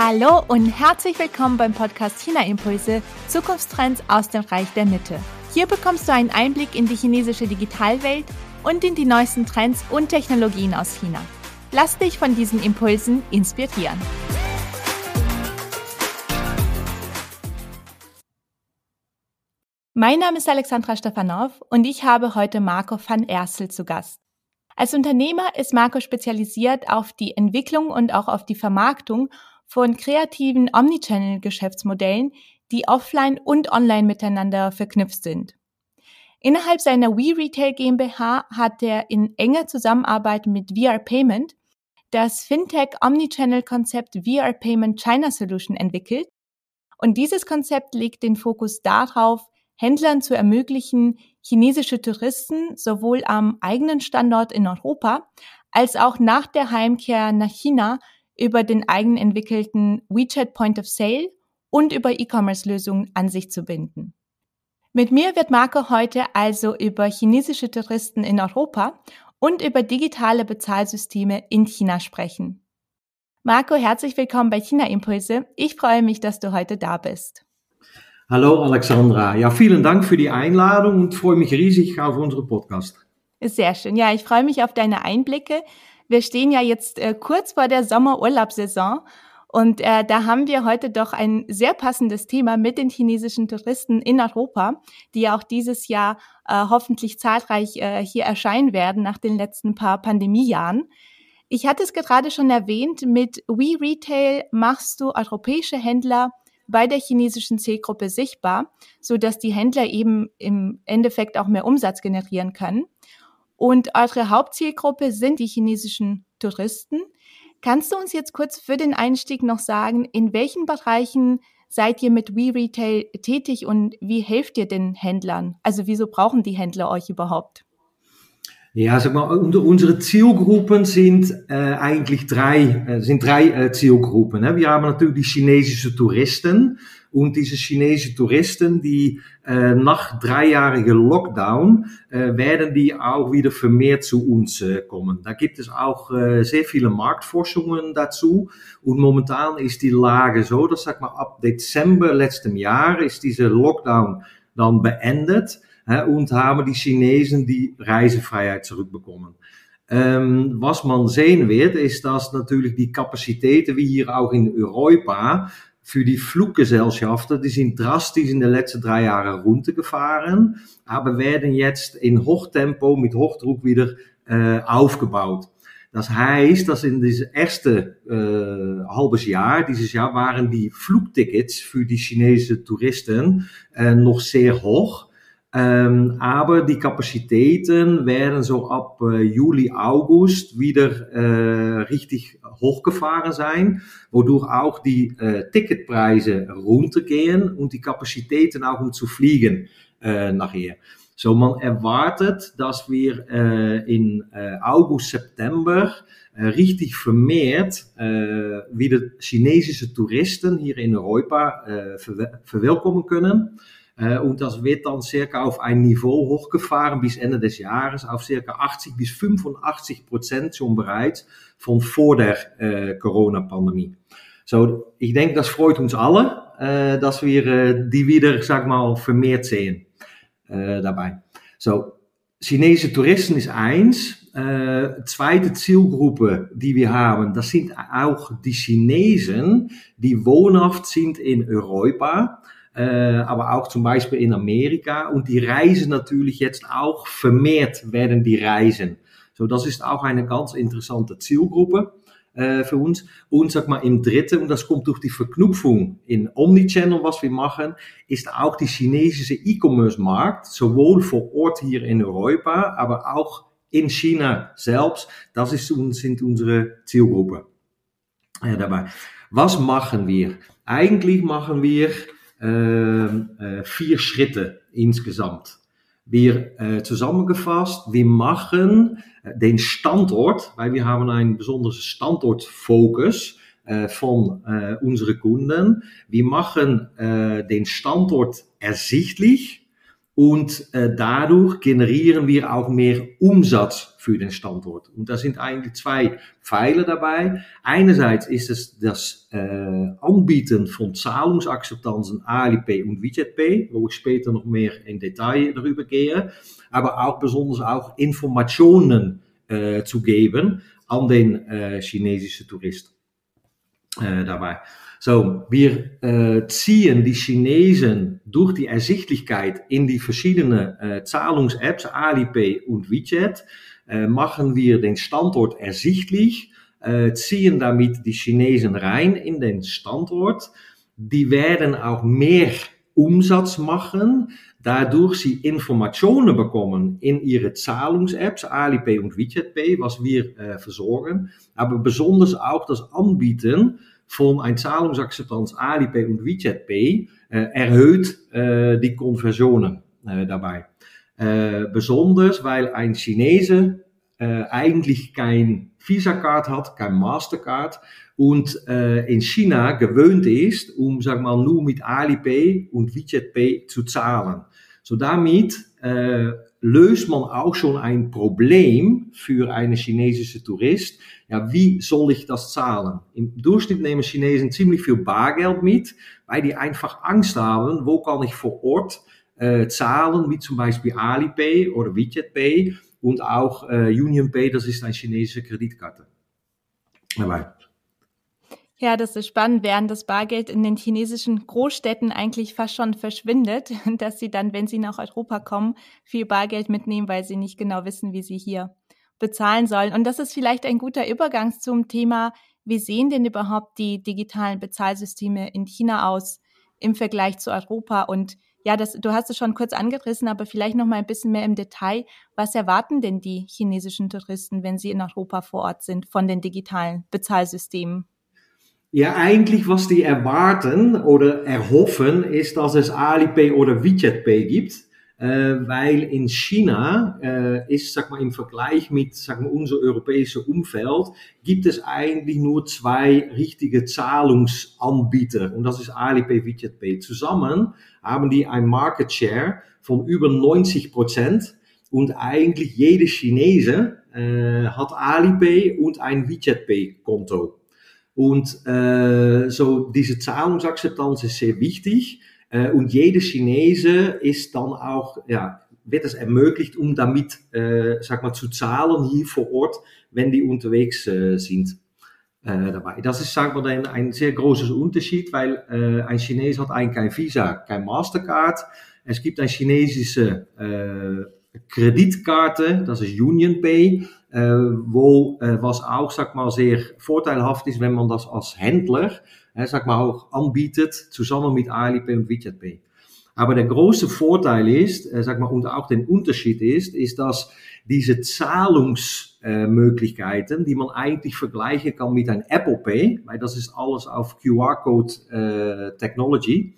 Hallo und herzlich willkommen beim Podcast China Impulse Zukunftstrends aus dem Reich der Mitte. Hier bekommst du einen Einblick in die chinesische Digitalwelt und in die neuesten Trends und Technologien aus China. Lass dich von diesen Impulsen inspirieren. Mein Name ist Alexandra Stefanov und ich habe heute Marco van Ersel zu Gast. Als Unternehmer ist Marco spezialisiert auf die Entwicklung und auch auf die Vermarktung von kreativen Omnichannel-Geschäftsmodellen, die offline und online miteinander verknüpft sind. Innerhalb seiner WeRetail GmbH hat er in enger Zusammenarbeit mit VR Payment das Fintech Omnichannel-Konzept VR Payment China Solution entwickelt. Und dieses Konzept legt den Fokus darauf, Händlern zu ermöglichen, chinesische Touristen sowohl am eigenen Standort in Europa als auch nach der Heimkehr nach China über den eigenentwickelten WeChat Point of Sale und über E-Commerce-Lösungen an sich zu binden. Mit mir wird Marco heute also über chinesische Touristen in Europa und über digitale Bezahlsysteme in China sprechen. Marco, herzlich willkommen bei China Impulse. Ich freue mich, dass du heute da bist. Hallo Alexandra. Ja, vielen Dank für die Einladung und freue mich riesig auf unseren Podcast. Sehr schön. Ja, ich freue mich auf deine Einblicke. Wir stehen ja jetzt äh, kurz vor der Sommerurlaubssaison und äh, da haben wir heute doch ein sehr passendes Thema mit den chinesischen Touristen in Europa, die ja auch dieses Jahr äh, hoffentlich zahlreich äh, hier erscheinen werden nach den letzten paar Pandemiejahren. Ich hatte es gerade schon erwähnt, mit WeRetail machst du europäische Händler bei der chinesischen Zielgruppe sichtbar, so dass die Händler eben im Endeffekt auch mehr Umsatz generieren können. Und eure Hauptzielgruppe sind die chinesischen Touristen. Kannst du uns jetzt kurz für den Einstieg noch sagen, in welchen Bereichen seid ihr mit WeRetail tätig und wie helft ihr den Händlern? Also wieso brauchen die Händler euch überhaupt? Ja, sag mal, unsere Zielgruppen sind äh, eigentlich drei, äh, sind drei äh, Zielgruppen. Ne? Wir haben natürlich die chinesische Touristen und diese chinesischen Touristen, die äh, nach dreijähriger Lockdown äh, werden die auch wieder vermehrt zu uns äh, kommen. Da gibt es auch äh, sehr viele Marktforschungen dazu und momentan ist die Lage so, dass sag mal ab Dezember letztem Jahr ist diese Lockdown dann beendet und die Chinesen die Reisevrijheid zurückbekommen. Ähm, was man sehen wird, ist, dass natürlich die Kapazitäten, wie hier auch in Europa, für die Fluggesellschaften, die sind drastisch in den letzten drei Jahren runtergefahren, aber werden jetzt in Hochtempo mit Hochdruck wieder äh, aufgebaut. Das heißt, dass in diesem ersten äh, halbes Jahr, dieses Jahr, waren die Flugtickets für die chinesischen Touristen äh, noch sehr hoch. Ähm, aber die Kapazitäten werden so ab äh, Juli, August wieder äh, richtig hochgefahren sein, wodurch auch die äh, Ticketpreise runtergehen und die Kapazitäten auch um zu fliegen äh, nachher. So man erwartet, dass wir äh, in äh, August, September richtig vermehrt wieder chinesische Touristen hier in Europa ver verwelkomen können. Und das wird dann circa auf ein Niveau hochgefahren bis Ende des Jahres auf circa 80 bis 85 Prozent schon bereits von vor der äh, Corona-Pandemie. So, ich denke, das freut uns alle, äh, dass wir äh, die wieder, sag mal, vermehrt sehen äh, dabei. Chinese Touristen ist eins. Äh, zweite Zielgruppe, die wir haben, das sind auch die Chinesen, die wohnhaft sind in Europa äh, aber auch zum Beispiel in Amerika. Und die reisen natürlich jetzt auch vermehrt werden die reisen. So, das ist auch eine ganz interessante Zielgruppe äh, für uns. Und sag mal, im dritten, und das kommt durch die Verknüpfung in Omnichannel, was wir machen, ist auch die chinesische E-Commerce-Markt, sowohl vor Ort hier in Europa, aber auch in China selbst. Das ist, sind unsere Zielgruppe äh, dabei. Was machen wir? Eigentlich machen wir vier Schritte insgesamt. Wir zusammengefasst, wir machen äh, den Standort, weil wir haben einen besonderen Standortfokus äh, unseren Kunden. Wir machen den Standort ersichtlich und äh, dadurch generieren wir auch mehr Umsatz für den Standort. Und da sind eigentlich zwei Pfeiler dabei. Einerseits ist es das äh, Anbieten von Zahlungsakzeptanzen Alipay und WidgetPay, wo ich später noch mehr in Detail darüber gehe, aber auch besonders auch Informationen äh, zu geben an den äh, chinesischen Touristen äh, dabei. So, wir äh, ziehen die Chinesen durch die Ersichtlichkeit in die verschiedenen äh, Zahlungs-Apps, Alipay und WeChat, äh, machen wir den Standort ersichtlich, äh, ziehen damit die Chinesen rein in den Standort. Die werden auch mehr Umsatz machen, dadurch sie Informationen bekommen in ihre Zahlungs-Apps, Alipay und WeChat was wir äh, versorgen, aber besonders auch das Anbieten von ein Zahlungsakzeptanz Alipay und WeChat Pay äh, erhöht äh, die Konversionen äh, dabei. Äh, besonders, weil ein Chinese äh, eigentlich kein Visa-Card hat, kein Mastercard und äh, in China gewöhnt ist, um, sag mal, nur mit Alipay und WeChat Pay zu zahlen. So damit äh, löst man auch schon ein Problem für einen chinesischen Tourist. Ja, wie soll ich das zahlen? Im Durchschnitt nehmen Chinesen ziemlich viel Bargeld mit, weil die einfach Angst haben, wo kann ich vor Ort äh, zahlen, wie zum Beispiel Alipay oder WeChat Pay und auch äh, Union Pay, das ist eine chinesische Kreditkarte. Dabei. Ja, das ist spannend, während das Bargeld in den chinesischen Großstädten eigentlich fast schon verschwindet, dass sie dann, wenn sie nach Europa kommen, viel Bargeld mitnehmen, weil sie nicht genau wissen, wie sie hier bezahlen sollen. Und das ist vielleicht ein guter Übergang zum Thema, wie sehen denn überhaupt die digitalen Bezahlsysteme in China aus im Vergleich zu Europa? Und ja, das, du hast es schon kurz angerissen, aber vielleicht noch mal ein bisschen mehr im Detail. Was erwarten denn die chinesischen Touristen, wenn sie in Europa vor Ort sind, von den digitalen Bezahlsystemen? Ja, eigentlich was die erwarten oder erhoffen, ist, dass es Alipay oder WeChat Pay gibt. Äh, weil in China äh, ist, sag mal, im Vergleich mit, sag mal, unser europäisches Umfeld, gibt es eigentlich nur zwei richtige Zahlungsanbieter. Und das ist Alipay, WeChat Pay. Zusammen haben die ein Market Share von über 90 Prozent. Und eigentlich jede Chinese äh, hat Alipay und ein WeChat Pay Konto. Und äh, so diese Zahlungsakzeptanz ist sehr wichtig. Äh, und jede Chinese ist dann auch, ja, wird es ermöglicht, um damit, äh, sag mal, zu zahlen hier vor Ort, wenn die unterwegs äh, sind. Äh, dabei. Das ist, sagen wir, ein, ein sehr großes Unterschied, weil äh, ein Chines hat eigentlich kein Visa, kein Mastercard. Es gibt eine chinesische äh, Kreditkarte, das ist Union Pay. Äh, wo, äh, was auch, sag mal, sehr vorteilhaft wenn man das als Händler, sag mal, auch anbietet, zusammen mit Alipay und WeChat Pay. Aber der große Vorteil äh, sag mal, und auch den Unterschied ist, ist, dass diese Zahlungsmöglichkeiten, die man eigentlich vergleichen kann mit ein Apple Pay, weil das ist alles auf QR-Code äh, Technology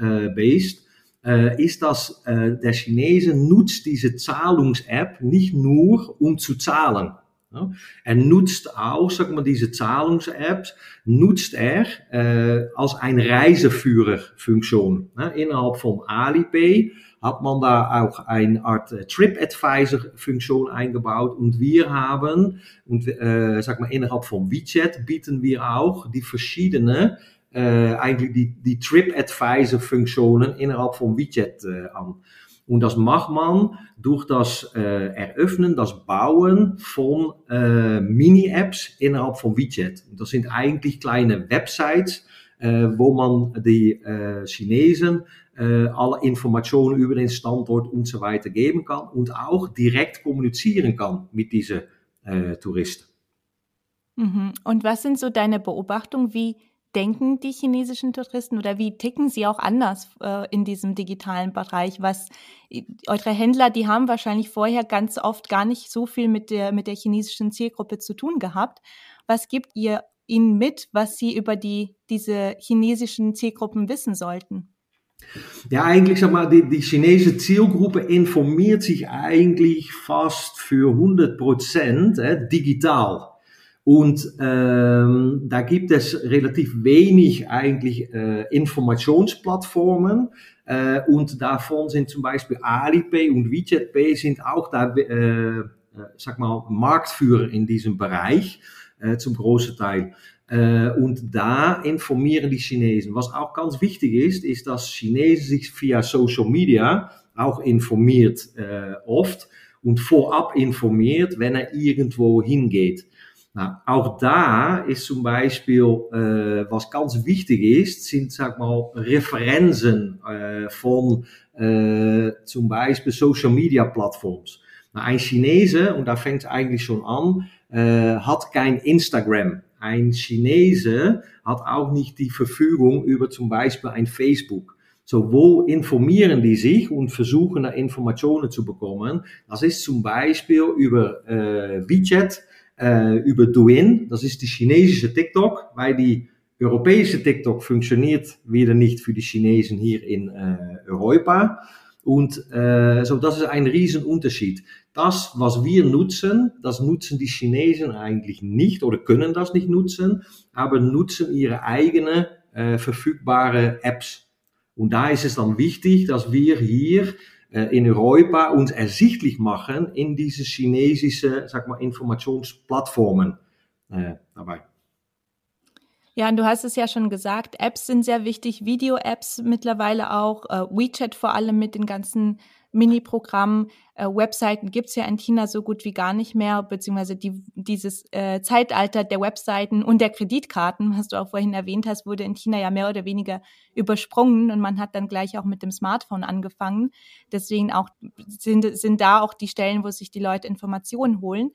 based, äh, ist, dass äh, der Chinese nutzt diese Zahlungs-App nicht nur, um zu zahlen. Ja? Er nutzt auch, sag mal, diese Zahlungs-Apps, nutzt er äh, als ein Reiseführerfunktion. Ja? Innerhalb von Alipay hat man da auch eine Art äh, Trip-Advisor-Funktion eingebaut und wir haben, und äh, sag mal, innerhalb von WeChat bieten wir auch die verschiedenen äh, eigentlich die, die Trip-Advisor-Funktionen innerhalb von WeChat äh, an. Und das macht man durch das äh, Eröffnen, das Bauen von äh, Mini-Apps innerhalb von WeChat. Das sind eigentlich kleine Websites, äh, wo man die äh, Chinesen alle Informationen über den Standort und so weiter geben kann und auch direkt kommunizieren kann mit diesen Touristen. Mhm. Und was sind so deine Beobachtungen, wie denken die chinesischen Touristen oder wie ticken sie auch anders äh, in diesem digitalen Bereich? Was eure Händler, die haben wahrscheinlich vorher ganz oft gar nicht so viel mit der mit der chinesischen Zielgruppe zu tun gehabt. Was gibt ihr ihnen mit, was sie über die diese chinesischen Zielgruppen wissen sollten? Ja, eigentlich sag mal, die, die chinesische Zielgruppe informiert sich eigentlich fast für 100 Prozent äh, digital. Und ähm, da gibt es relativ wenig eigentlich äh, Informationsplattformen, Äh, und davon sind zum Beispiel Alipay und WeChat Pay sind auch da, äh, sag mal, Marktführer in diesem Bereich äh, zum großen Teil. Äh, und da informieren die Chinesen. Was auch ganz wichtig ist, ist, dass Chinesen sich via Social Media auch informiert äh, oft und vorab informiert, wenn er irgendwo hingeht. Nou, auch da ist zum Beispiel, äh, was ganz wichtig ist, sind, sag mal, Referenzen äh, von äh, zum Beispiel Social Media Plattforms. Nou, ein Chinese, und da fängt es eigentlich schon an, äh, hat kein Instagram. Ein Chinese hat auch nicht die Verfügung über zum Beispiel ein Facebook. So, wo informieren die sich und versuchen da Informationen zu bekommen? Das ist zum Beispiel über äh, WeChat, äh, über Douyin, das ist die chinesische TikTok, weil die europäische TikTok funktioniert wieder nicht für die Chinesen hier in äh, Europa. Und äh, so, das ist ein Riesenunterschied. Das, was wir nutzen, das nutzen die Chinesen eigentlich nicht oder können das nicht nutzen, aber nutzen ihre eigenen äh, verfügbare Apps. Und da ist es dann wichtig, dass wir hier in Europa uns ersichtlich machen in diese chinesische, sag mal, Informationsplattformen äh, dabei. Ja, und du hast es ja schon gesagt, Apps sind sehr wichtig, Video-Apps mittlerweile auch, äh, WeChat vor allem mit den ganzen Mini-Programmen. Äh, Webseiten gibt's ja in China so gut wie gar nicht mehr, beziehungsweise die, dieses äh, Zeitalter der Webseiten und der Kreditkarten, was du auch vorhin erwähnt hast, wurde in China ja mehr oder weniger übersprungen und man hat dann gleich auch mit dem Smartphone angefangen. Deswegen auch sind, sind da auch die Stellen, wo sich die Leute Informationen holen.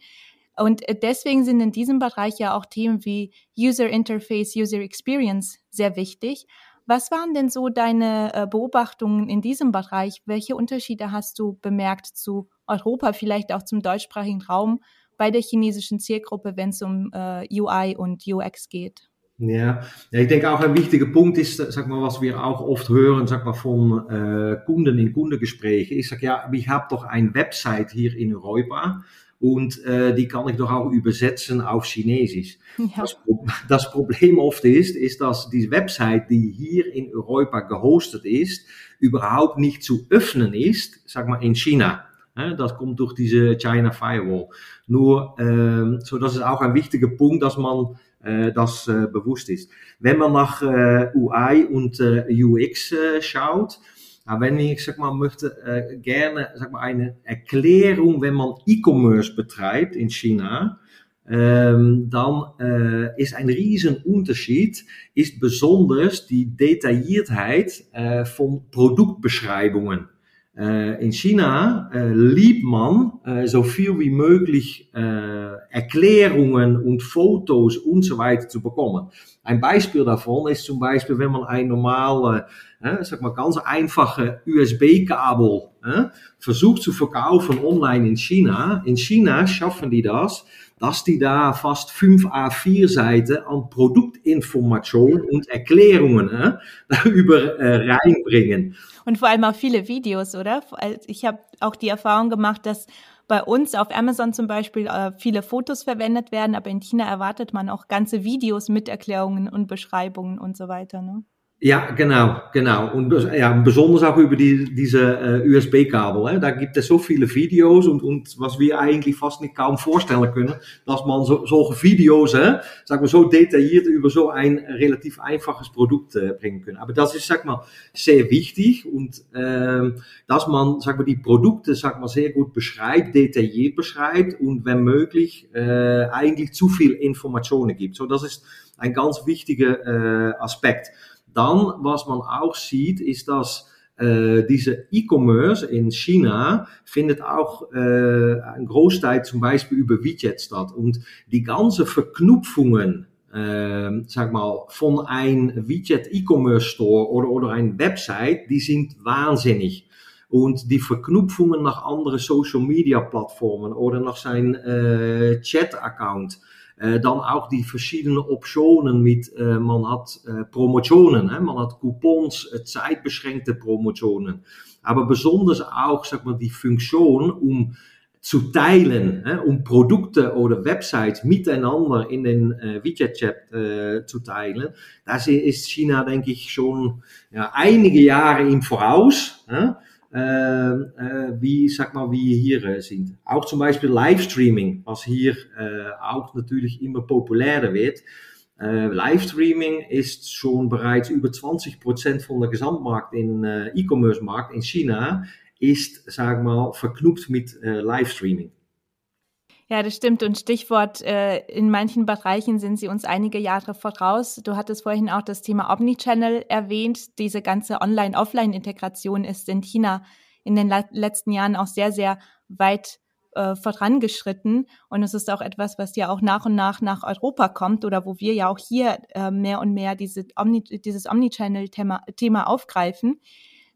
Und äh, deswegen sind in diesem Bereich ja auch Themen wie User Interface, User Experience sehr wichtig. Was waren denn so deine äh, Beobachtungen in diesem Bereich? Welche Unterschiede hast du bemerkt zu Europa, vielleicht auch zum deutschsprachigen Raum bei der chinesischen Zielgruppe, wenn es um äh, UI und UX geht? Ja. ja, ich denke auch ein wichtiger Punkt ist, sag mal, was wir auch oft hören, sag mal, von äh, Kunden in Kundengesprächen. Ich sage, ja, ich habe doch eine Website hier in Europa und äh, die kann ich doch auch übersetzen auf Chinesisch. Ja. Das, das, Problem oft ist, ist, dass die Website, die hier in Europa gehostet ist, überhaupt nicht zu öffnen ist, sag mal in China. Das kommt durch diese China Firewall. Nur, ähm, so das ist auch ein wichtiger Punkt, dass man äh, das äh, bewusst ist. Wenn man nach äh, UI und äh, UX äh, schaut, aber wenn ich sag mal, möchte äh, gerne sag mal, eine Erklärung, wenn man E-Commerce betreibt in China, ähm, dann äh, ist ein Riesenunterschied, ist besonders die Detailliertheit äh, von Produktbeschreibungen. Äh, in China äh, liebt man so viel wie möglich Erklärungen und Fotos und so weiter zu bekommen. Ein Beispiel davon ist zum Beispiel, wenn man ein normale, sag mal ganz einfache USB-Kabel versucht zu verkaufen online in China. In China schaffen die das, dass die da fast 5 A4 Seiten an Produktinformationen und Erklärungen äh, darüber äh, reinbringen. Und vor allem auch viele Videos, oder? Ich habe auch die Erfahrung gemacht, dass bei uns auf Amazon zum Beispiel äh, viele Fotos verwendet werden, aber in China erwartet man auch ganze Videos mit Erklärungen und Beschreibungen und so weiter. Ne? Ja, genau, genau. Und ja, besonders auch über die, diese äh, USB-Kabel. Da gibt es so viele Videos und, und was wir eigentlich fast nicht kaum vorstellen können, dass man so, solche Videos, hè, sag mal, so detailliert über so ein relativ einfaches Produkt äh, bringen können. Aber das ist, sag mal, sehr wichtig und ähm, dass man, sag mal, die Produkte, sag mal, sehr gut beschreibt, detailliert beschreibt und wenn möglich äh, eigentlich zu viel Informationen gibt. So, das ist ein ganz wichtiger äh, Aspekt. Dann, was man auch sieht, ist, dass äh, diese E-Commerce in China findet auch äh, ein Großteil zum Beispiel über WeChat statt. Und die ganze Verknüpfungen, äh, sag mal, von ein WeChat E-Commerce Store oder ein Website, die sind wahnsinnig. Und die Verknüpfungen nach andere Social Media Plattformen oder nach sein äh, Chat-Account, dann auch die verschiedenen Optionen mit, äh, man hat äh, Promotionen, hè? man hat Coupons, zeitbeschränkte Promotionen. Aber besonders auch, sag mal, die Funktion, um zu teilen, äh, um Produkte oder Websites miteinander in den äh, WeChat-Chat äh, zu teilen, das ist China, denke ich, schon ja, einige Jahre im Voraus. Äh, wie, sag mal, wie hier äh, sind. Auch zum Beispiel Livestreaming, was hier äh, auch natürlich immer populärer wird. Äh, Livestreaming ist schon bereits über 20 Prozent von der Gesamtmarkt in äh, E-Commerce-Markt in China mal, verknüpft mit äh, Livestreaming. Ja, das stimmt. Und Stichwort, äh, in manchen Bereichen sind sie uns einige Jahre voraus. Du hattest vorhin auch das Thema Omnichannel erwähnt. Diese ganze Online-Offline-Integration ist in China in den letzten Jahren auch sehr, sehr weit äh, vorangeschritten. Und es ist auch etwas, was ja auch nach und nach nach Europa kommt oder wo wir ja auch hier äh, mehr und mehr diese Omni dieses Omnichannel-Thema Thema aufgreifen.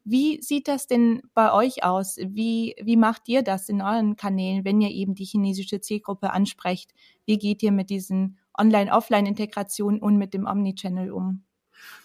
Wie sieht das denn bei euch aus? Wie, wie macht ihr das in euren Kanälen, wenn ihr eben die chinesische Zielgruppe ansprecht? Wie geht ihr mit diesen Online-Offline-Integrationen und mit dem Omnichannel um?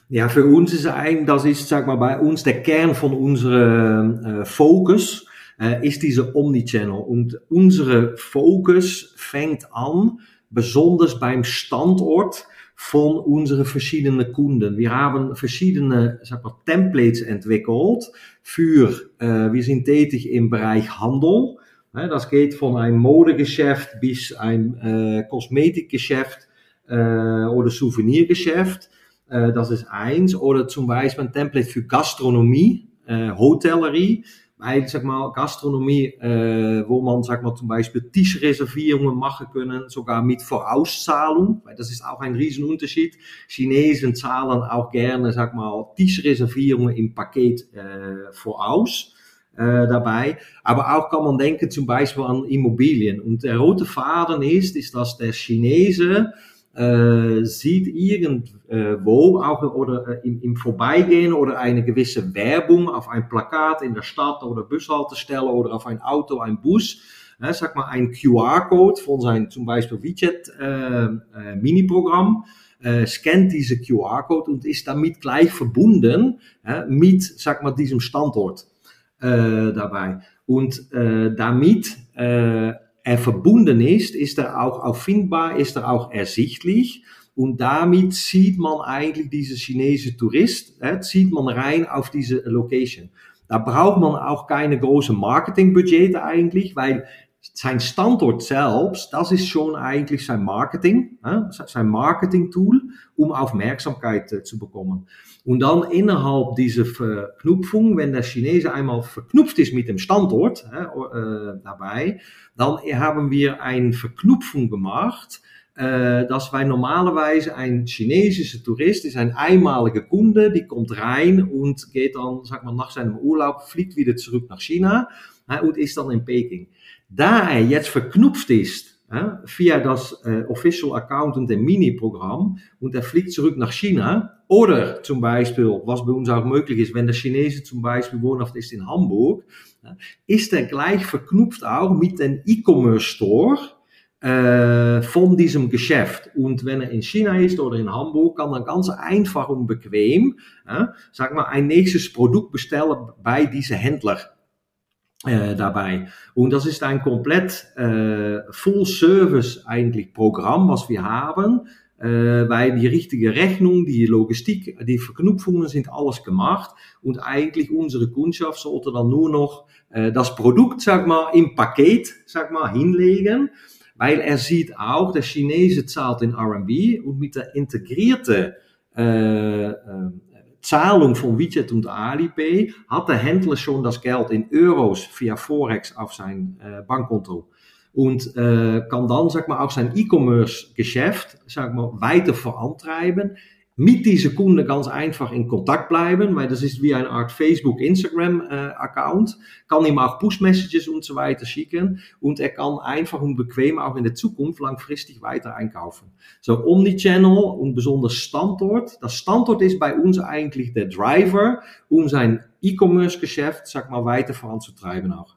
Ja, für uns ist eigentlich, das ist, sag mal, bei uns der Kern von unserem äh, Fokus, äh, ist diese Omnichannel. Und unsere Fokus fängt an, besonders beim Standort, von unseren verschiedenen Kunden. Wir haben verschiedene sag mal, Templates entwickelt für, äh, wir sind tätig im Bereich Handel. Das geht von einem Modegeschäft bis ein äh, Kosmetikgeschäft äh, oder Souvenirgeschäft. Äh, das ist eins. Oder zum Beispiel ein Template für Gastronomie, äh, Hotellerie weil, sag mal, Gastronomie, äh, wo man, sag mal, zum Beispiel Tischreservierungen machen können, sogar mit Vorauszahlung, weil das ist auch ein Riesenunterschied. Chinesen zahlen auch gerne, sag mal, Tischreservierungen im Paket äh, voraus. Äh, dabei. Aber auch kann man denken zum Beispiel an Immobilien. Und der rote Faden ist, ist, dass der Chinese äh, sieht irgendwo auch oder im, im Vorbeigehen oder eine gewisse Werbung auf ein Plakat in der Stadt oder Bushaltestelle oder auf ein Auto, ein Bus, äh, sag mal ein QR-Code von sein zum Beispiel WeChat äh, äh, Mini-Programm, äh, scannt diese QR-Code und ist damit gleich verbunden äh, mit, sag mal, diesem Standort äh, dabei. Und damit er verbunden ist, ist er auch auffindbar, ist er auch ersichtlich. Und damit sieht man eigentlich diese chinesische Tourist, zieht man rein auf diese Location. Da braucht man auch keine großen Marketingbudgete eigentlich, weil sein Standort selbst, das ist schon eigentlich sein Marketing, sein Marketing-Tool, um Aufmerksamkeit äh, zu bekommen. Und dann innerhalb dieser Verknüpfung, wenn der Chinese einmal verknüpft ist mit dem Standort dabei, dann haben wir eine Verknüpfung gemacht, dass wij normalerweise ein chinesischer Tourist ist ein einmaliger Kunde, die kommt rein und geht dann, sag mal, nach seinem Urlaub, fliegt wieder zurück nach China und ist dann in Peking. Da er jetzt verknüpft ist via das äh, Official Account dem Mini-Programm und er fliegt zurück nach China. Oder zum Beispiel, was bei uns auch möglich ist, wenn der Chinese zum Beispiel wohnhaft ist in Hamburg, ist er gleich verknüpft auch mit dem E-Commerce Store äh, von diesem Geschäft. Und wenn er in China ist oder in Hamburg, kann er ganz einfach und bequem, äh, sag mal, ein nächstes Produkt bestellen bei diesem Händler. Äh, dabei. Und das ist ein komplett äh, Full-Service eigentlich Programm, was wir haben, äh, weil die richtige Rechnung, die Logistik, die Verknüpfungen sind alles gemacht und eigentlich unsere Kundschaft sollte dann nur noch äh, das Produkt, sag mal, im Paket, sag mal, hinlegen, weil er sieht auch, der Chinese zahlt in RMB und mit der integrierte äh, äh, Zahlung von WeChat und Alipay hat der Händler schon das Geld in Euros via Forex auf sein äh, Bankkonto und äh, kann dann, sag mal, auch E-Commerce-Geschäft, sag mal, weiter vorantreiben. Mit dieser Kunden ganz einfach in Kontakt bleiben, weil das ist wie eine Art Facebook, Instagram äh, Account, kann ihm auch Push-Messages und so weiter schicken und er kann einfach und bequem auch in der Zukunft langfristig weiter einkaufen. So Omnichannel und besonders Standort. Das Standort ist bei uns eigentlich der Driver, um sein E-Commerce-Geschäft, sag mal, weiter voranzutreiben auch.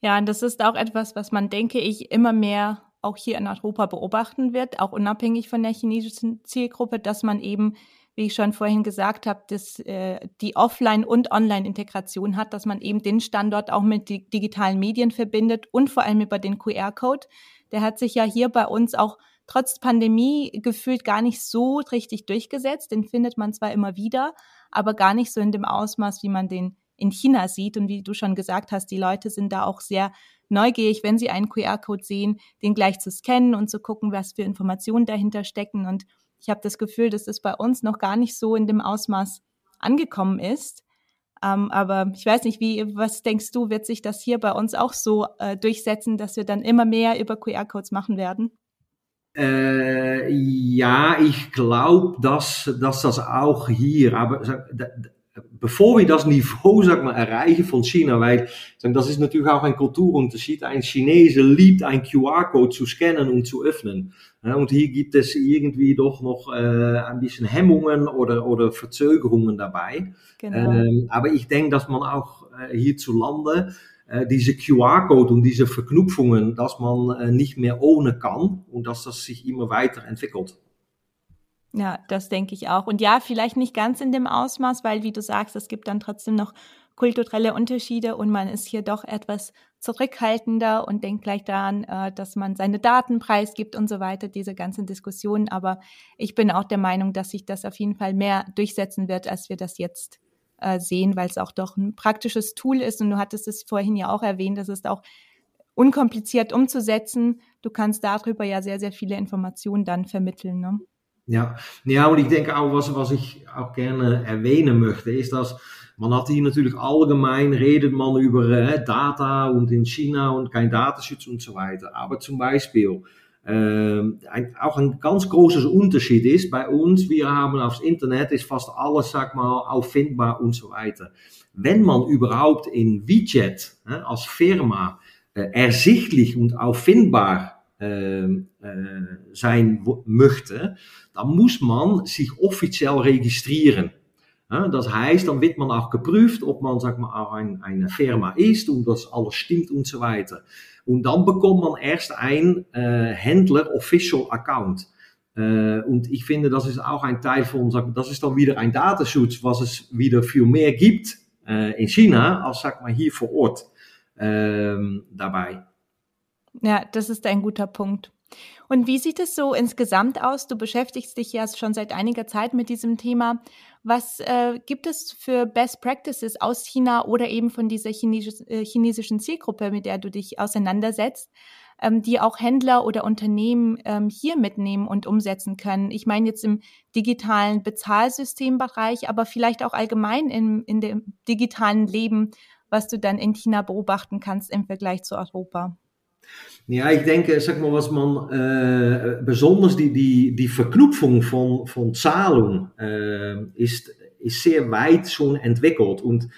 Ja, und das ist auch etwas, was man, denke ich, immer mehr auch hier in Europa beobachten wird, auch unabhängig von der chinesischen Zielgruppe, dass man eben wie ich schon vorhin gesagt habe, dass äh, die Offline- und Online-Integration hat, dass man eben den Standort auch mit di digitalen Medien verbindet und vor allem über den QR-Code. Der hat sich ja hier bei uns auch trotz Pandemie gefühlt gar nicht so richtig durchgesetzt. Den findet man zwar immer wieder, aber gar nicht so in dem Ausmaß, wie man den in China sieht. Und wie du schon gesagt hast, die Leute sind da auch sehr neugierig, wenn sie einen QR-Code sehen, den gleich zu scannen und zu gucken, was für Informationen dahinter stecken. Und ich habe das Gefühl, dass das bei uns noch gar nicht so in dem Ausmaß angekommen ist. Ähm, aber ich weiß nicht, wie, was denkst du, wird sich das hier bei uns auch so äh, durchsetzen, dass wir dann immer mehr über QR-Codes machen werden? Äh, ja, ich glaube, dass, dass das auch hier, aber bevor wir das Niveau sag mal, erreichen von China, weil das ist natürlich auch ein Kulturunterschied. Ein Chinese liebt ein QR-Code zu scannen und zu öffnen. und hier gibt es irgendwie doch noch äh, ein bisschen Hemmungen oder, oder Verzögerungen dabei. Genau. Ähm, aber ich denke, dass man auch äh, hierzulande äh, diese QR-Code und diese Verknüpfungen, dass man äh, nicht mehr ohne kann und dass das sich immer weiter entwickelt. Ja, das denke ich auch. Und ja, vielleicht nicht ganz in dem Ausmaß, weil, wie du sagst, es gibt dann trotzdem noch kulturelle Unterschiede und man ist hier doch etwas zurückhaltender und denkt gleich daran, äh, dass man seine Daten preisgibt und so weiter, diese ganzen Diskussionen. Aber ich bin auch der Meinung, dass sich das auf jeden Fall mehr durchsetzen wird, als wir das jetzt äh, sehen, weil es auch doch ein praktisches Tool ist. Und du hattest es vorhin ja auch erwähnt, das ist auch unkompliziert umzusetzen. Du kannst darüber ja sehr, sehr viele Informationen dann vermitteln. Ne? Ja, ja und ich denke auch, was, was ich auch gerne erwähnen möchte, ist, dass man hat hier natürlich allgemein redet man äh, Data und in China und kein Datenschutz und so weiter. Aber zum Beispiel, äh, ein, auch ein ganz großes Unterschied ist bei uns, wir haben aufs Internet, ist fast alles, sag mal, auffindbar und so weiter. Wenn man überhaupt in WeChat als Firma äh, ersichtlich und auffindbar ähm, äh, sein möchte, dann muss man sich offiziell registrieren. Das heißt, dann wird man auch geprüft, ob man sag mal, auch ein, eine Firma ist und dass alles stimmt und so weiter. Und dann bekommt man erst ein äh, Händler Official Account. Äh, und ich finde, das ist auch ein Teil von, sag, das ist dann wieder ein Datenschutz, was es wieder viel mehr gibt äh, in China, als sag mal hier vor Ort ähm, dabei. Ja, das ist ein guter Punkt. Und wie sieht es so insgesamt aus? Du beschäftigst dich ja schon seit einiger Zeit mit diesem Thema. Was äh, gibt es für Best Practices aus China oder eben von dieser Chines äh, chinesischen Zielgruppe, mit der du dich auseinandersetzt, ähm, die auch Händler oder Unternehmen ähm, hier mitnehmen und umsetzen können? Ich meine jetzt im digitalen Bezahlsystembereich, aber vielleicht auch allgemein in, in dem digitalen Leben, was du dann in China beobachten kannst im Vergleich zu Europa. Ja, ich denke, sag mal, was man äh, besonders die, die, die Verknüpfung von, von Zahlung äh, ist, ist sehr weit schon entwickelt. Und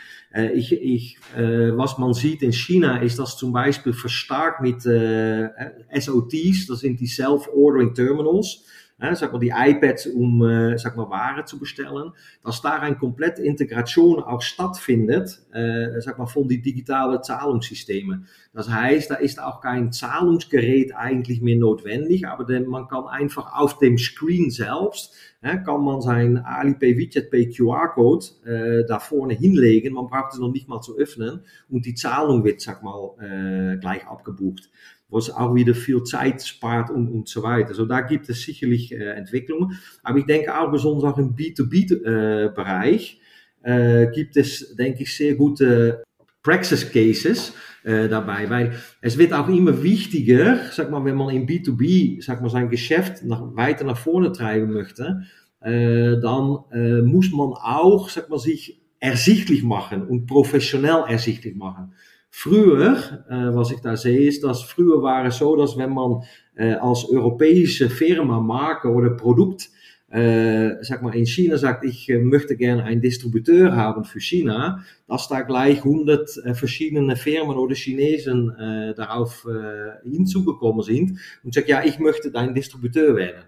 ich, ich, was man sieht in China ist das zum Beispiel verstärkt mit äh, SOTs, das sind die Self-Ordering Terminals äh, sag die iPads, äh, sag mal, Ware zu bestellen, dass da eine komplette Integration auch stattfindet, äh, sag mal, von die digitalen Zahlungssystemen. Das heißt, da ist auch kein Zahlungsgerät eigentlich mehr notwendig, aber denn man kann einfach auf dem Screen selbst, kann man sein Alipay, WeChatPay QR-Code äh, da vorne hinlegen. Man braucht es noch nicht mal zu öffnen und die Zahlung wird, sag mal, äh, gleich abgebucht was auch wieder viel Zeit spart und, und so weiter. So da gibt es sicherlich äh, Entwicklungen. Aber ich denke auch besonders auch im B2B-Bereich äh, äh, gibt es, denke ich, sehr gute Praxis Cases äh, dabei, weil es wird auch immer wichtiger, sag mal, wenn man im B2B, sag mal, sein Geschäft nach, weiter nach vorne treiben möchte, äh, dann äh, muss man auch, sag mal, sich ersichtlich machen und professionell ersichtlich machen. Früher, äh, was ich da sehe, ist, dass früher war es so, dass wenn man äh, als europäische Firma, Marke oder Produkt, äh, sag mal, in China ich äh, möchte gerne einen Distributeur haben für China, dass da gleich 100 äh, verschiedene Firmen oder Chinesen äh, darauf äh, hinzugekommen sind und sagt, ja, ich möchte dein Distributeur werden.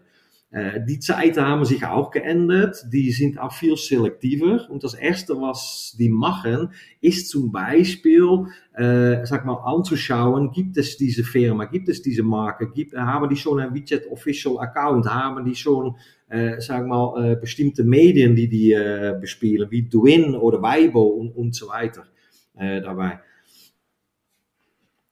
Äh, die Zeiten haben sich auch geändert, die sind auch viel selektiver. Und das Erste, was die machen, ist zum Beispiel, äh, sag mal, anzuschauen, gibt es diese Firma, gibt es diese Marke, gibt, haben die schon ein Widget Official Account, haben die schon äh, sag mal, äh, bestimmte Medien, die die äh, bespielen, wie Dwin oder Weibo und, und so weiter äh, dabei.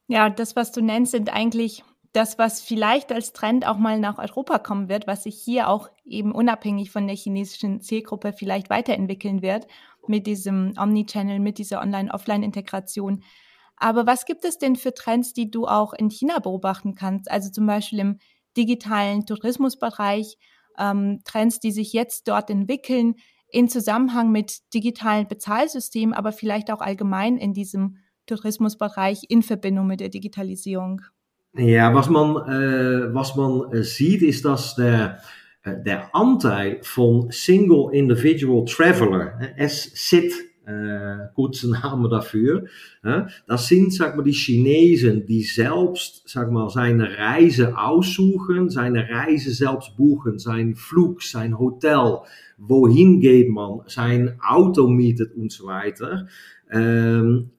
Ja, das, was du nennst, sind eigentlich das, was vielleicht als Trend auch mal nach Europa kommen wird, was sich hier auch eben unabhängig von der chinesischen Zielgruppe vielleicht weiterentwickeln wird mit diesem Omnichannel, mit dieser Online-Offline-Integration. Aber was gibt es denn für Trends, die du auch in China beobachten kannst? Also zum Beispiel im digitalen Tourismusbereich, ähm, Trends, die sich jetzt dort entwickeln, in Zusammenhang mit digitalen Bezahlsystemen, aber vielleicht auch allgemein in diesem Tourismusbereich in Verbindung mit der Digitalisierung. Ja, was man, uh, was man ziet is dat de, Anteil von Single Individual Traveler, SIT, äh, kurze Name dafür. Äh, das sind, sag mal, die Chinesen, die selbst, sag mal, seine Reise aussuchen, seine Reise selbst buchen, sein Flug, sein Hotel, wohin geht man, sein Auto so weiter. Ähm,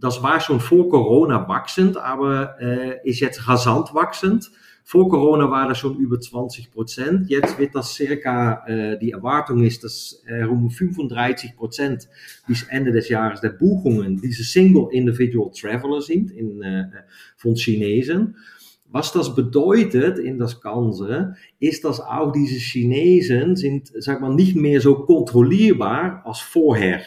das war schon vor Corona wachsend, aber äh, ist jetzt rasant wachsend. Vor Corona war das schon über 20 Prozent. Jetzt wird das circa, äh, die Erwartung ist, dass äh, rund 35 Prozent bis Ende des Jahres der Buchungen diese Single Individual Traveler sind in, äh, von Chinesen. Was das bedeutet in das Ganze, ist, dass auch diese Chinesen sind, sag mal, nicht mehr so kontrollierbar als vorher.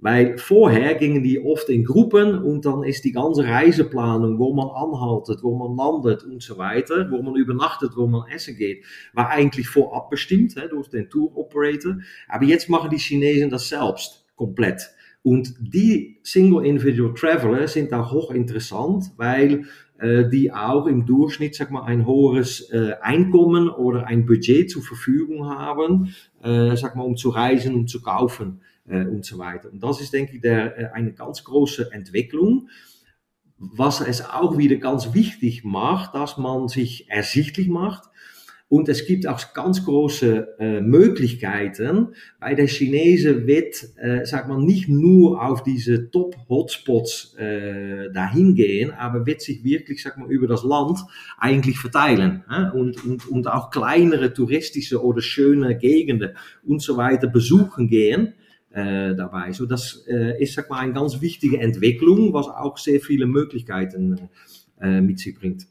Weil vorher gingen die oft in Gruppen und dann ist die ganze Reiseplanung, wo man anhaltet, wo man landet und so weiter, wo man übernachtet, wo man essen geht, war eigentlich vorab bestimmt hè, durch den Tour Operator. Aber jetzt machen die Chinesen das selbst komplett. Und die Single Individual Traveler sind auch hochinteressant, weil äh, die auch im Durchschnitt, sag mal, ein hohes äh, Einkommen oder ein Budget zur Verfügung haben, äh, sag mal, um zu reisen, um zu kaufen und so weiter. Und das ist, denke ich, der, äh, eine ganz große Entwicklung, was es auch wieder ganz wichtig macht, dass man sich ersichtlich macht. Und es gibt auch ganz große äh, Möglichkeiten, weil der Chinese wird, äh, sagt man, nicht nur auf diese Top-Hotspots äh, dahin gehen, aber wird sich wirklich, sag mal, über das Land eigentlich verteilen äh? und, und, und auch kleinere touristische oder schöne Gegenden und so weiter besuchen gehen äh, dabei. So, das äh, ist, sag mal, eine ganz wichtige Entwicklung, was auch sehr viele Möglichkeiten äh, mit sich bringt.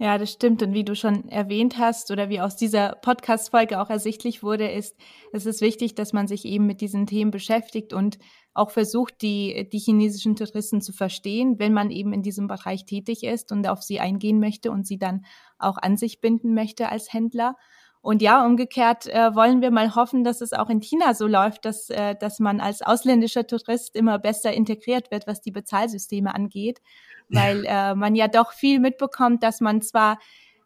Ja, das stimmt. Und wie du schon erwähnt hast oder wie aus dieser Podcast-Folge auch ersichtlich wurde, ist, es ist wichtig, dass man sich eben mit diesen Themen beschäftigt und auch versucht, die, die chinesischen Touristen zu verstehen, wenn man eben in diesem Bereich tätig ist und auf sie eingehen möchte und sie dann auch an sich binden möchte als Händler. Und ja, umgekehrt äh, wollen wir mal hoffen, dass es auch in China so läuft, dass, äh, dass man als ausländischer Tourist immer besser integriert wird, was die Bezahlsysteme angeht, weil äh, man ja doch viel mitbekommt, dass man zwar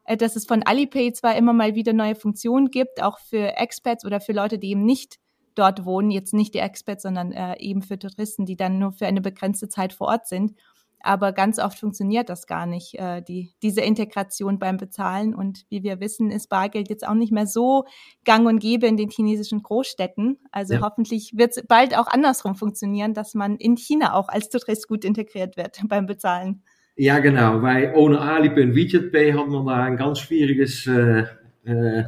äh, dass es von Alipay zwar immer mal wieder neue Funktionen gibt, auch für Expats oder für Leute, die eben nicht dort wohnen, jetzt nicht die Expats, sondern äh, eben für Touristen, die dann nur für eine begrenzte Zeit vor Ort sind. Aber ganz oft funktioniert das gar nicht, äh, die, diese Integration beim Bezahlen. Und wie wir wissen, ist Bargeld jetzt auch nicht mehr so gang und gäbe in den chinesischen Großstädten. Also ja. hoffentlich wird es bald auch andersrum funktionieren, dass man in China auch als Tourist gut integriert wird beim Bezahlen. Ja, genau, weil ohne Alipay und WeChatPay hat man da ein ganz schwieriges äh, äh,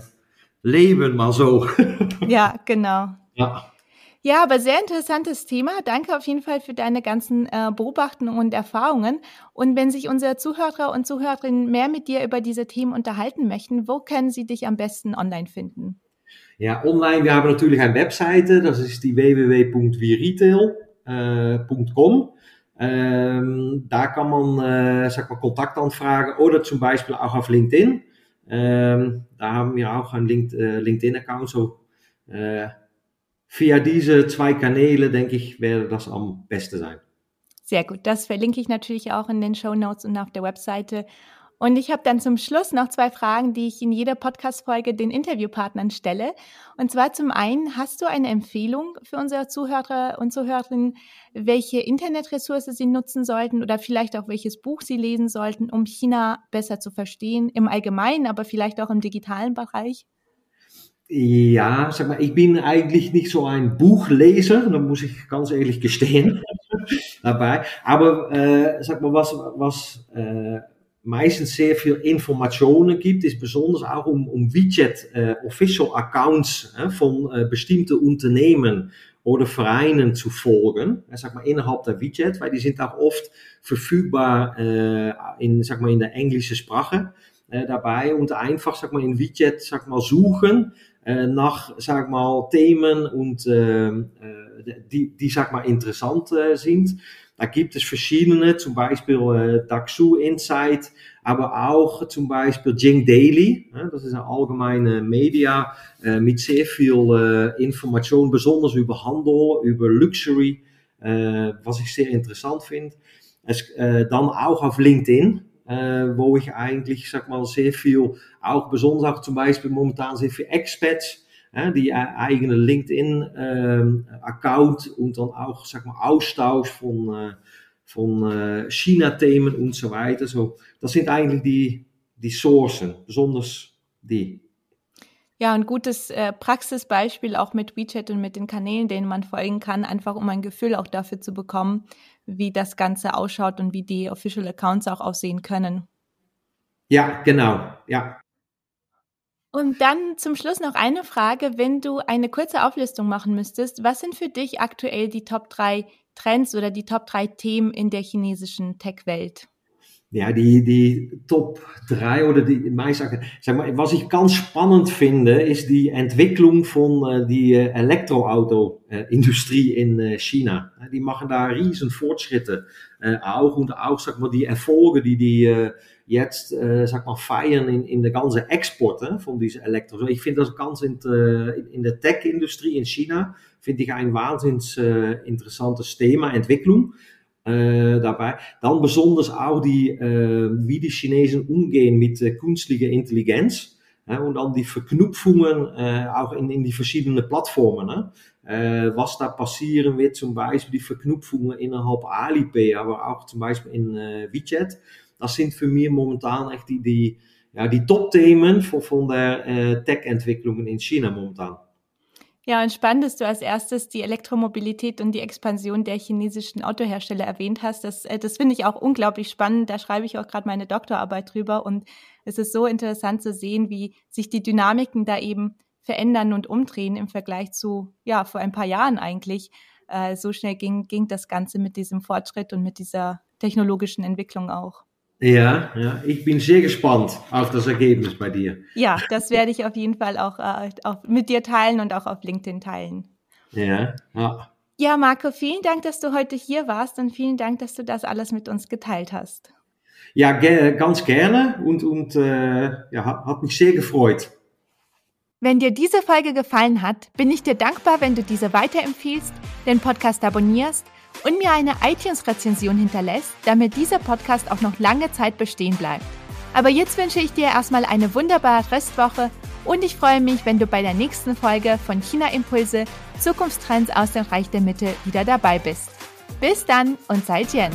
Leben, mal so. ja, genau. Ja. Ja, aber sehr interessantes Thema. Danke auf jeden Fall für deine ganzen äh, Beobachtungen und Erfahrungen. Und wenn sich unsere Zuhörer und Zuhörerinnen mehr mit dir über diese Themen unterhalten möchten, wo können sie dich am besten online finden? Ja, online, wir haben natürlich eine Webseite, das ist die www.wiretail.com. Ähm, da kann man äh, sag mal, Kontakt anfragen oder zum Beispiel auch auf LinkedIn. Ähm, da haben wir auch einen äh, LinkedIn-Account, so äh, via diese zwei Kanäle, denke ich, wäre das am besten sein. Sehr gut. Das verlinke ich natürlich auch in den Show Notes und auf der Webseite. Und ich habe dann zum Schluss noch zwei Fragen, die ich in jeder Podcast-Folge den Interviewpartnern stelle. Und zwar zum einen, hast du eine Empfehlung für unsere Zuhörer und Zuhörerinnen, welche Internetressource sie nutzen sollten oder vielleicht auch welches Buch sie lesen sollten, um China besser zu verstehen, im Allgemeinen, aber vielleicht auch im digitalen Bereich? Ja, sag mal, ich bin eigentlich nicht so ein Buchleser, da muss ich ganz ehrlich gestehen. Dabei. Aber äh, sag mal, was, was äh, meistens sehr viel Informationen gibt, ist besonders auch um, um Widget äh, Official Accounts äh, von äh, bestimmten Unternehmen oder Vereinen zu folgen, äh, sag mal innerhalb der Widget, weil die sind auch oft verfügbar äh, in, sag mal, in der englischen Sprache. Äh, dabei und einfach, sag mal, in Widget, sag mal, suchen nach, sag mal, Themen und äh, äh die, die, sag mal, interessant äh, sind. Da gibt es verschiedene, zum Beispiel äh, Daxu Insight, aber auch zum Beispiel Jing Daily. Äh, das ist eine allgemeine Media äh, mit sehr viel äh, Information, besonders über Handel, über Luxury, äh, was ich sehr interessant finde. Es, äh, dann auch auf LinkedIn, wo ich eigentlich, sag mal, sehr viel, auch besonders zum Beispiel momentan sehr viel Expats, die eigene LinkedIn-Account ähm, und dann auch, sag mal, Austausch von, äh, von äh, China-Themen und so weiter. So, das sind eigentlich die, die Sourcen, besonders die. Ja, ein gutes äh, Praxisbeispiel auch mit WeChat und mit den Kanälen, denen man folgen kann, einfach um ein Gefühl auch dafür zu bekommen, wie das Ganze ausschaut und wie die Official Accounts auch aussehen können. Ja, genau. Ja, und dann zum Schluss noch eine Frage. Wenn du eine kurze Auflistung machen müsstest, was sind für dich aktuell die Top 3 Trends oder die Top 3 Themen in der chinesischen Tech-Welt? Ja, die, die Top 3 oder die meisten, sag mal, was ich ganz spannend finde, ist die Entwicklung von äh, die äh, Elektroauto-Industrie in äh, China. Die machen da riesen Fortschritte äh, auch, sag mal, die Erfolge, die die jetzt, sag mal, feiern in, in der ganzen Export äh, von diesen Elektro. Ich finde das ganz in, äh, in der Tech-Industrie in China, finde ich ein wahnsinnig äh, interessantes Thema, Entwicklung. Äh, dabei. Dann besonders auch die, äh, wie die mit äh, künstlicher Intelligenz äh, und dann die Verknüpfungen äh, auch in, in die. Ne? Äh, was da passieren wird, zum Beispiel die Verknüpfungen innerhalb Alipay, aber auch zum in WeChat. Das sind für mich momentan echt die, die, Top-Themen der äh, Tech-Entwicklungen in China momentan. Ja, und spannend, dass du als erstes die Elektromobilität und die Expansion der chinesischen Autohersteller erwähnt hast. Das, äh, das finde ich auch unglaublich spannend. Da schreibe ich auch gerade meine Doktorarbeit drüber. Und es ist so interessant zu sehen, wie sich die Dynamiken da eben verändern und umdrehen im Vergleich zu, ja, vor ein paar Jahren eigentlich. Äh, so schnell ging, ging das Ganze mit diesem Fortschritt und mit dieser technologischen Entwicklung auch. Ja, ja, ich bin sehr gespannt auf das Ergebnis bei dir. Ja, das werde ich auf jeden Fall auch, äh, auch mit dir teilen und auch auf LinkedIn teilen. Ja, ja. Ja, Marco, vielen Dank, dass du heute hier warst und vielen Dank, dass du das alles mit uns geteilt hast. Ja, ge ganz gerne und, und äh, ja, hat mich sehr gefreut. Wenn dir diese Folge gefallen hat, bin ich dir dankbar, wenn du diese weiterempfiehlst, den Podcast abonnierst und mir eine iTunes-Rezension hinterlässt, damit dieser Podcast auch noch lange Zeit bestehen bleibt. Aber jetzt wünsche ich dir erstmal eine wunderbare Restwoche und ich freue mich, wenn du bei der nächsten Folge von China Impulse Zukunftstrends aus dem Reich der Mitte wieder dabei bist. Bis dann und seid Jen!